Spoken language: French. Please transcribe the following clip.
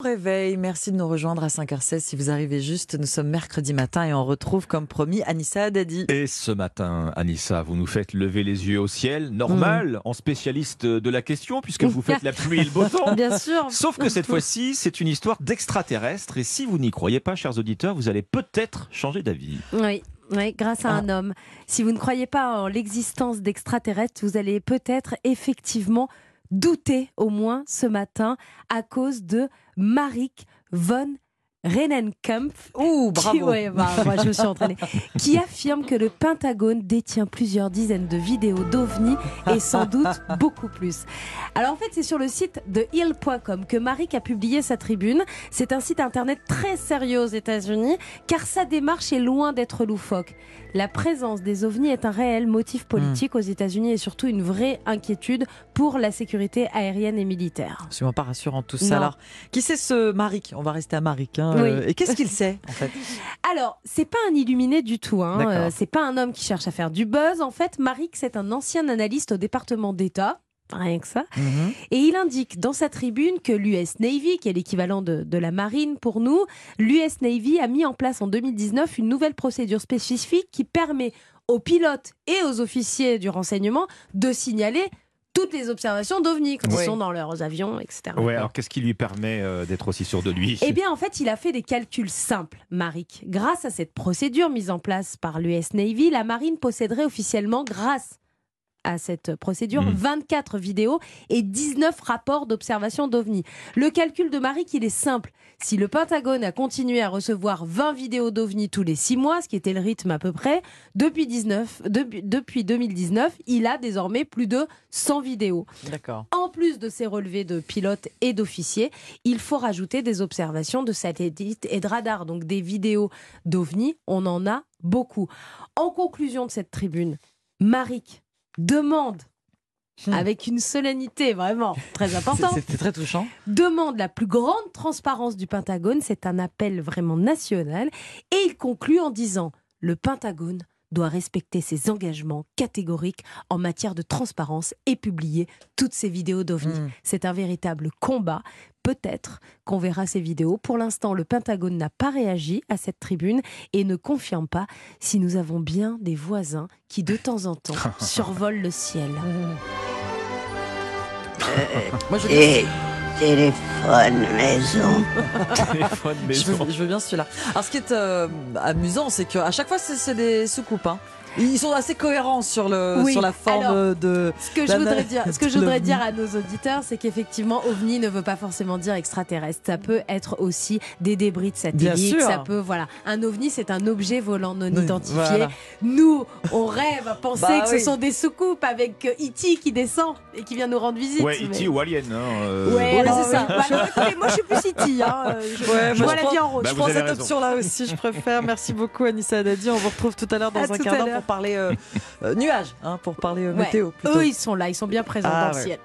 Réveil, merci de nous rejoindre à 5h16 si vous arrivez juste. Nous sommes mercredi matin et on retrouve comme promis Anissa Haddadi. Et ce matin, Anissa, vous nous faites lever les yeux au ciel, normal, Mm. en spécialiste de la question, puisque vous faites la pluie et le beau temps. Bien sûr. Sauf que cette fois-ci, c'est une histoire d'extraterrestre. Et si vous n'y croyez pas, chers auditeurs, vous allez peut-être changer d'avis. Oui. Oui, grâce à un homme. Si vous ne croyez pas en l'existence d'extraterrestres, vous allez peut-être effectivement douter, au moins ce matin, à cause de Marik von Rennenkampf. Ouh, Qui, bravo. ouais, bah, moi, je me suis entraînée. qui affirme que le Pentagone détient plusieurs dizaines de vidéos d'OVNI et sans doute beaucoup plus. Alors en fait, c'est sur le site de Hill.com que Marik a publié sa tribune. C'est un site internet très sérieux aux États-Unis car sa démarche est loin d'être loufoque. La présence des ovnis est un réel motif politique aux États-Unis et surtout une vraie inquiétude pour la sécurité aérienne et militaire. Absolument pas rassurant tout ça. Non. Alors, qui c'est ce Marik On va rester à Marik. hein, Oui. euh, Et qu'est-ce qu'il sait en fait? Alors, c'est pas un illuminé du tout. Hein. Euh, c'est pas un homme qui cherche à faire du buzz. En fait, Marik, c'est un ancien analyste au département d'État. Rien que ça. Mhm. Et il indique dans sa tribune que l'US Navy, qui est l'équivalent de, de la marine pour nous, l'US Navy a mis en place en 2019 une nouvelle procédure spécifique qui permet aux pilotes et aux officiers du renseignement de signaler toutes les observations d'OVNI quand Oui. ils sont dans leurs avions, etc. Ouais, alors qu'est-ce qui lui permet euh, d'être aussi sûr de lui? Eh bien, en fait, il a fait des calculs simples, Marik. Grâce à cette procédure mise en place par l'US Navy, la marine posséderait officiellement, grâce à cette procédure, Mhm. 24 vidéos et 19 rapports d'observation d'OVNI. Le calcul de Marik, il est simple. Si le Pentagone a continué à recevoir 20 vidéos d'OVNI tous les 6 mois, ce qui était le rythme à peu près, depuis, 19, depuis, depuis 2019, il a désormais plus de 100 vidéos. D'accord. En plus de ces relevés de pilotes et d'officiers, il faut rajouter des observations de satellites et de radars, donc des vidéos d'OVNI. On en a beaucoup. En conclusion de cette tribune, Marik demande, Hmm. avec une solennité vraiment très importante, C'était très touchant. demande la plus grande transparence du Pentagone. C'est un appel vraiment national. Et il conclut en disant Le Pentagone doit respecter ses engagements catégoriques en matière de transparence et publier toutes ses vidéos d'OVNI. Mm. C'est un véritable combat. Peut-être qu'on verra ces vidéos. Pour l'instant, le Pentagone n'a pas réagi à cette tribune et ne confirme pas si nous avons bien des voisins qui, de temps en temps, survolent le ciel. Moi, je téléphone maison. Téléphone je maison. veux- je veux bien celui-là. Alors, ce qui est euh, amusant, c'est qu'à chaque fois, c'est c'est des soucoupes. hein. Ils sont assez cohérents sur, le, Oui, sur la forme alors, de. Ce que je voudrais dire, ce que je voudrais dire à nos auditeurs, c'est qu'effectivement, ovni ne veut pas forcément dire extraterrestre. Ça peut être aussi des débris de satellites. Ça peut, voilà, un ovni, c'est un objet volant non Oui, identifié. voilà. Nous, on rêve à penser Bah que oui. ce sont des soucoupes avec euh, E.T. qui descend et qui vient nous rendre visite. Ouais, mais- E.T. ou Alien. Hein, euh, Ouais, c'est ça. bah, écoutez, moi, je suis plus Hein. euh, Je, Ouais, je moi, vois je la prends- vie en rose. Bah, je prends cette option-là aussi, je préfère. Merci beaucoup, Anissa Haddadi. On vous retrouve tout à l'heure dans À un quart d'heure pour parler euh, euh, nuages, hein, pour parler euh, Ouais. météo. plutôt. Eux, ils sont là, ils sont bien présents Ah, dans ouais. le ciel.